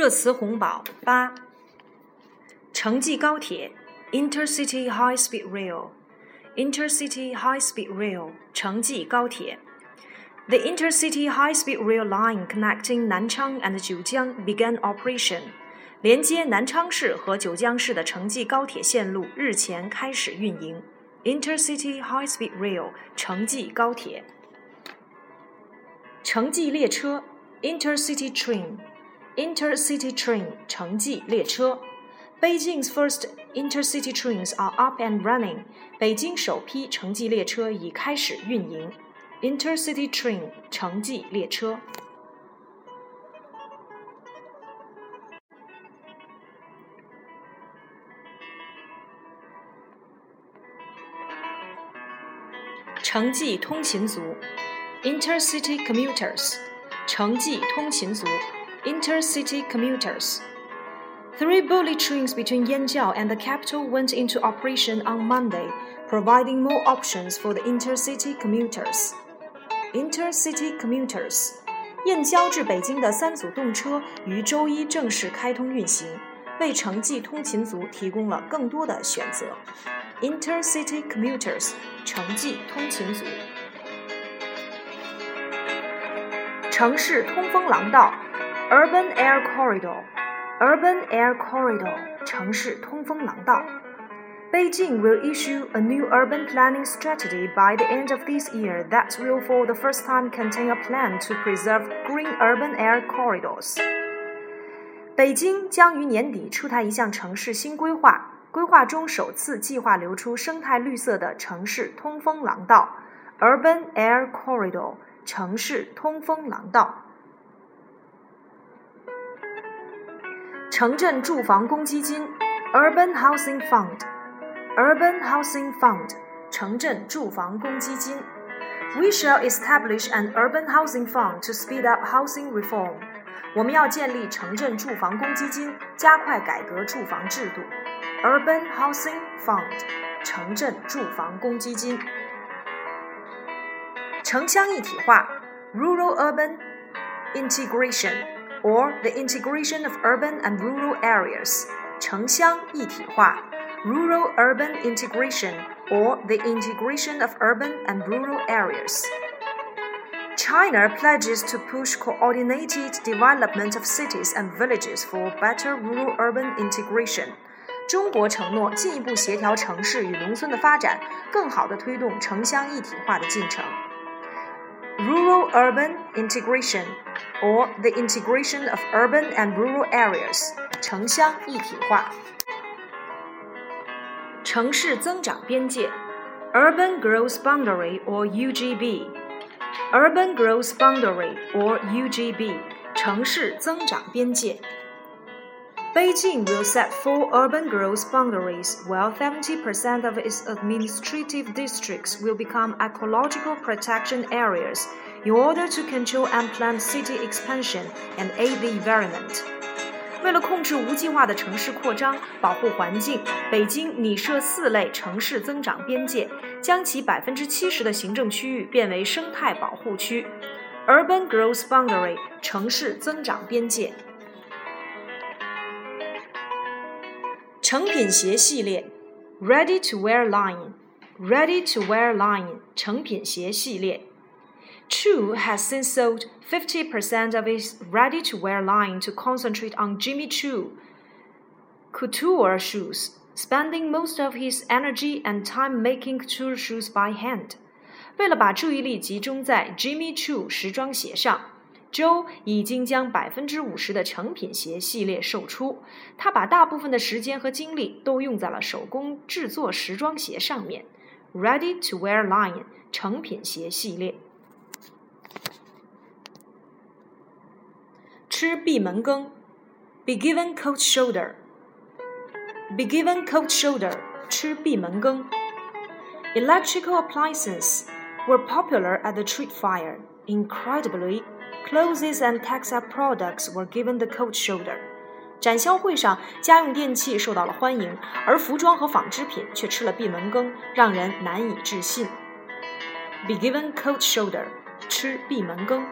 热词红宝八。城际高铁 （Intercity High-Speed Rail），Intercity High-Speed Rail，城际高铁。The Intercity High-Speed Rail line connecting Nanchang and Jiujiang began operation. 连接南昌市和九江市的城际高铁线路日前开始运营。Intercity High-Speed Rail 城际高铁。城际列车 Intercity Train，Intercity Train 城际列车。Beijing's first intercity trains are up and running。北京首批城际列车已开始运营。Intercity Train 城际列车。城际通勤族，intercity commuters，城际通勤族 ，intercity commuters。Three bullet trains between Yanjiao and the capital went into operation on Monday, providing more options for the intercity commuters. Intercity commuters，燕郊至北京的三组动车于周一正式开通运行，为城际通勤族提供了更多的选择。intercity commuters 城际通勤族，城市通风廊道 urban air corridor，urban air corridor 城市通风廊道。Beijing will issue a new urban planning strategy by the end of this year that will for the first time contain a plan to preserve green urban air corridors. 北京将于年底出台一项城市新规划。规划中首次计划留出生态绿色的城市通风廊道 （Urban Air Corridor）。城市通风廊道。 城镇住房公积金 （Urban Housing Fund）。Urban Housing Fund。城镇住房公积金。We shall establish an urban housing fund to speed up housing reform。我们要建立城镇住房公积金，加快改革住房制度。Urban Housing Fund，城镇住房公积金。城乡一体化，Rural-Urban Integration，or the integration of urban and rural areas，城乡一体化，Rural-Urban Integration，or the integration of urban and rural areas。China pledges to push coordinated development of cities and villages for better rural-urban integration. 中国承诺进一步协调城市与农村的发展，更好地推动城乡一体化的进程。 Rural-urban integration, or the integration of urban and rural areas，城乡一体化。城市增长边界，urban growth boundary or UGB。Urban growth boundary or UGB，城市增长边界。 Beijing will set four urban growth boundaries, while 70% of its administrative districts will become ecological protection areas in order to control unplanned city expansion and aid the environment. 为了控制无计划的城市扩张，保护环境，北京拟设四类城市增长边界，将其百分之七十的行政区域变为生态保护区。Urban Growth Boundary 城市增长边界。 成品鞋系列，Ready to Wear line，Ready to Wear line. 成品鞋系列。Choo has since sold 50% of his ready to wear line to concentrate on Jimmy Choo. Couture shoes, spending most of his energy and time making couture shoes by hand. 为了把注意力集中在 Jimmy Choo 时装鞋上。周已经将百分之五十的成品鞋系列售出，他把大部分的时间和精力都用在了手工制作时装鞋上面。Ready to wear line 成品鞋系列。吃闭门羹，be given cold shoulder，be given cold shoulder 吃闭门羹。Electrical appliances were popular at the street fire. Incredibly. Clothes and textile products were given the cold shoulder。展销会上，家用电器受到了欢迎，而服装和纺织品却吃了闭门羹，让人难以置信。Be given cold shoulder，吃闭门羹。